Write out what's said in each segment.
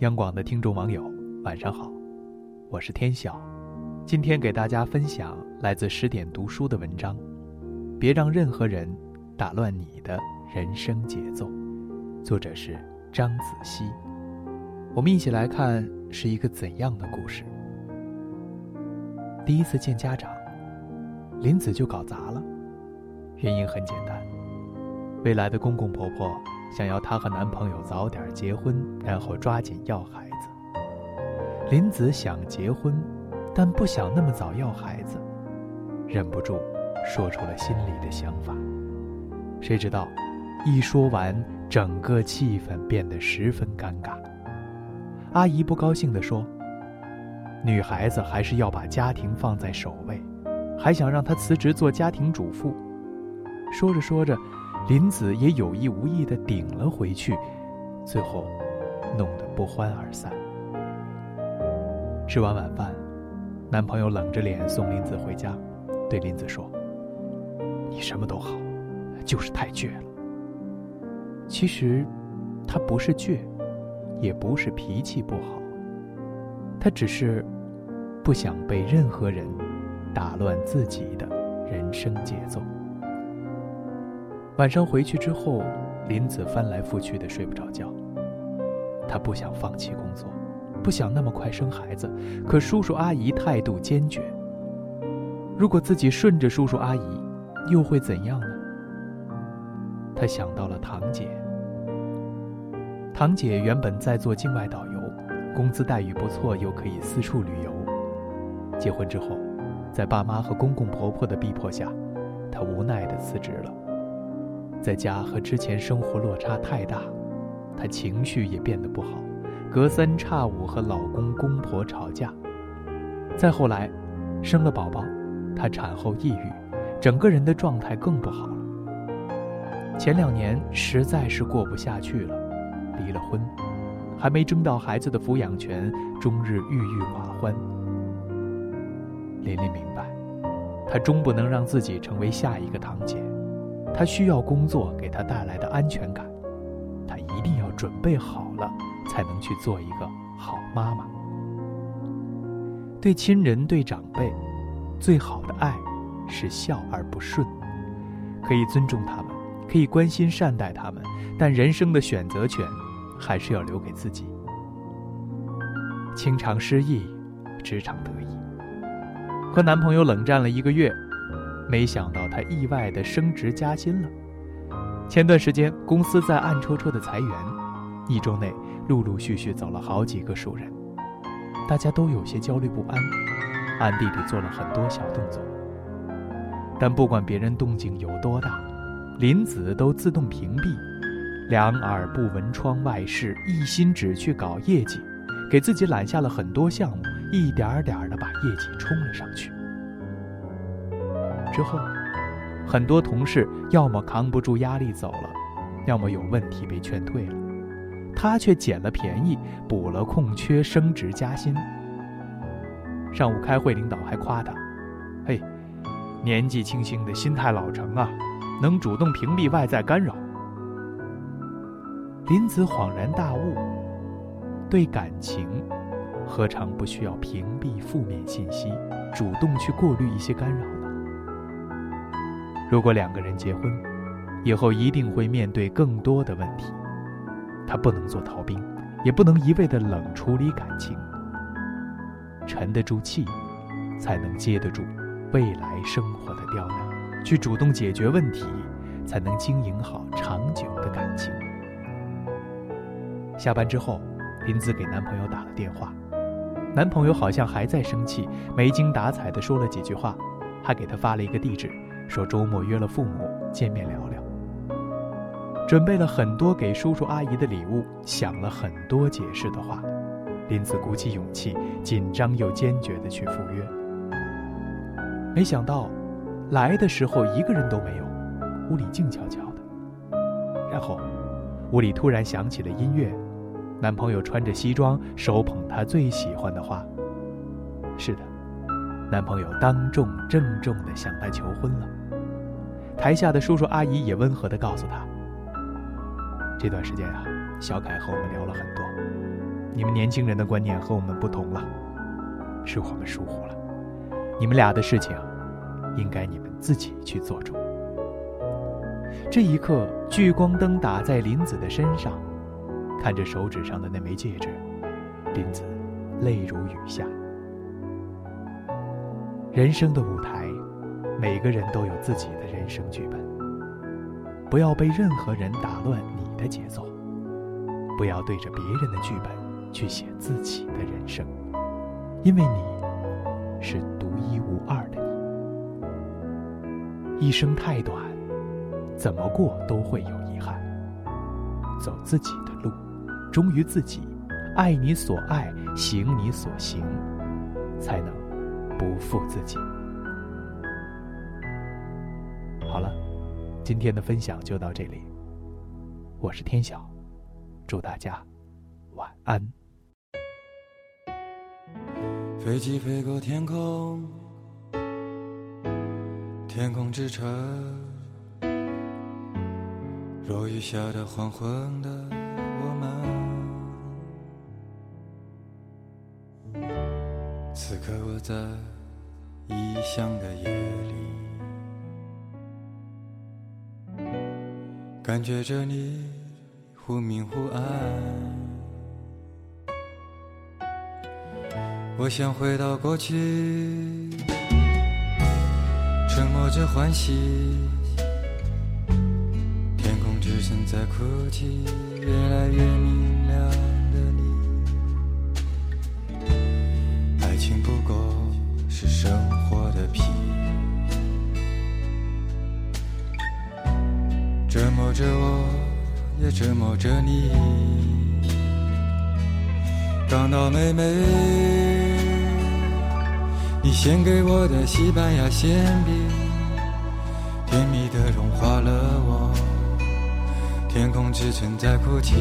央广的听众网友，晚上好，我是天晓，今天给大家分享来自十点读书的文章，别让任何人打乱你的人生节奏。作者是张子熙。我们一起来看是一个怎样的故事。第一次见家长，林子就搞砸了，原因很简单，未来的公公婆婆。想要她和男朋友早点结婚，然后抓紧要孩子。林子想结婚，但不想那么早要孩子，忍不住说出了心里的想法。谁知道，一说完，整个气氛变得十分尴尬。阿姨不高兴地说：“女孩子还是要把家庭放在首位，还想让她辞职做家庭主妇。”说着说着。林子也有意无意地顶了回去，最后弄得不欢而散。吃完晚饭，男朋友冷着脸送林子回家，对林子说：“你什么都好，就是太倔了。”其实，他不是倔，也不是脾气不好，他只是不想被任何人打乱自己的人生节奏。晚上回去之后，林子翻来覆去的睡不着觉。他不想放弃工作，不想那么快生孩子，可叔叔阿姨态度坚决。如果自己顺着叔叔阿姨，又会怎样呢？他想到了堂姐。堂姐原本在做境外导游，工资待遇不错，又可以四处旅游。结婚之后，在爸妈和公公婆婆的逼迫下，她无奈的辞职了。在家和之前生活落差太大，她情绪也变得不好，隔三差五和老公公婆吵架。再后来，生了宝宝，她产后抑郁，整个人的状态更不好了。前两年实在是过不下去了，离了婚，还没争到孩子的抚养权，终日郁郁寡欢。琳琳明白，她终不能让自己成为下一个堂姐。她需要工作给她带来的安全感，她一定要准备好了，才能去做一个好妈妈。对亲人、对长辈，最好的爱是孝而不顺。可以尊重他们，可以关心善待他们，但人生的选择权还是要留给自己。情场失意，职场得意。和男朋友冷战了一个月。没想到他意外的升职加薪了。前段时间公司在暗戳戳的裁员，一周内陆陆续续走了好几个熟人，大家都有些焦虑不安，暗地里做了很多小动作。但不管别人动静有多大，林子都自动屏蔽，两耳不闻窗外事，一心只去搞业绩，给自己揽下了很多项目，一点点的把业绩冲了上去。之后，很多同事要么扛不住压力走了，要么有问题被劝退了，他却捡了便宜，补了空缺，升职加薪。上午开会，领导还夸他：“嘿，年纪轻轻的心态老成啊，能主动屏蔽外在干扰。”林子恍然大悟：对感情，何尝不需要屏蔽负面信息，主动去过滤一些干扰？如果两个人结婚，以后一定会面对更多的问题。他不能做逃兵，也不能一味的冷处理感情。沉得住气，才能接得住未来生活的刁难，去主动解决问题，才能经营好长久的感情。下班之后，林子给男朋友打了电话，男朋友好像还在生气，没精打采的说了几句话，还给他发了一个地址。说周末约了父母见面聊聊，准备了很多给叔叔阿姨的礼物，想了很多解释的话。林子鼓起勇气，紧张又坚决地去赴约。没想到，来的时候一个人都没有，屋里静悄悄的。然后，屋里突然响起了音乐，男朋友穿着西装，手捧他最喜欢的花。是的。男朋友当众郑重地向她求婚了，台下的叔叔阿姨也温和地告诉她：“这段时间啊，小凯和我们聊了很多，你们年轻人的观念和我们不同了，是我们疏忽了。你们俩的事情，应该你们自己去做主。这一刻，聚光灯打在林子的身上，看着手指上的那枚戒指，林子泪如雨下。人生的舞台，每个人都有自己的人生剧本。不要被任何人打乱你的节奏，不要对着别人的剧本去写自己的人生，因为你是独一无二的你。一生太短，怎么过都会有遗憾。走自己的路，忠于自己，爱你所爱，行你所行，才能不负自己。好了。今天的分享就到这里，我是天晓，祝大家晚安。飞机飞过天空，天空之城，落雨下的黄昏的我们，此刻我在异乡的夜里。感觉着你忽明忽暗，我想回到过去，沉默着欢喜，天空之城在哭泣，越来越明亮是生活的皮。折磨着我，也折磨着你。港岛妹妹，你献给我的西班牙馅饼，甜蜜的融化了我。天空之城在哭泣。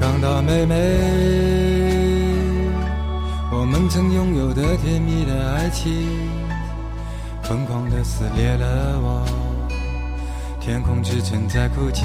港岛妹妹，这甜蜜的爱情，疯狂地撕裂了我。天空之城在哭泣。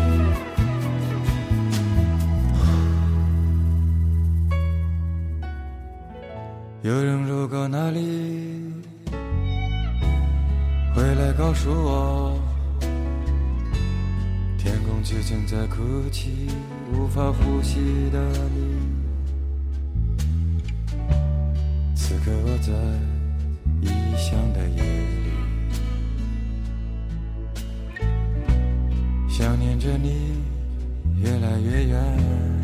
有人路过那里，回来告诉我，天空之城在哭泣，无法呼吸的你。此刻我在异乡的夜里，想念着你，越来越远。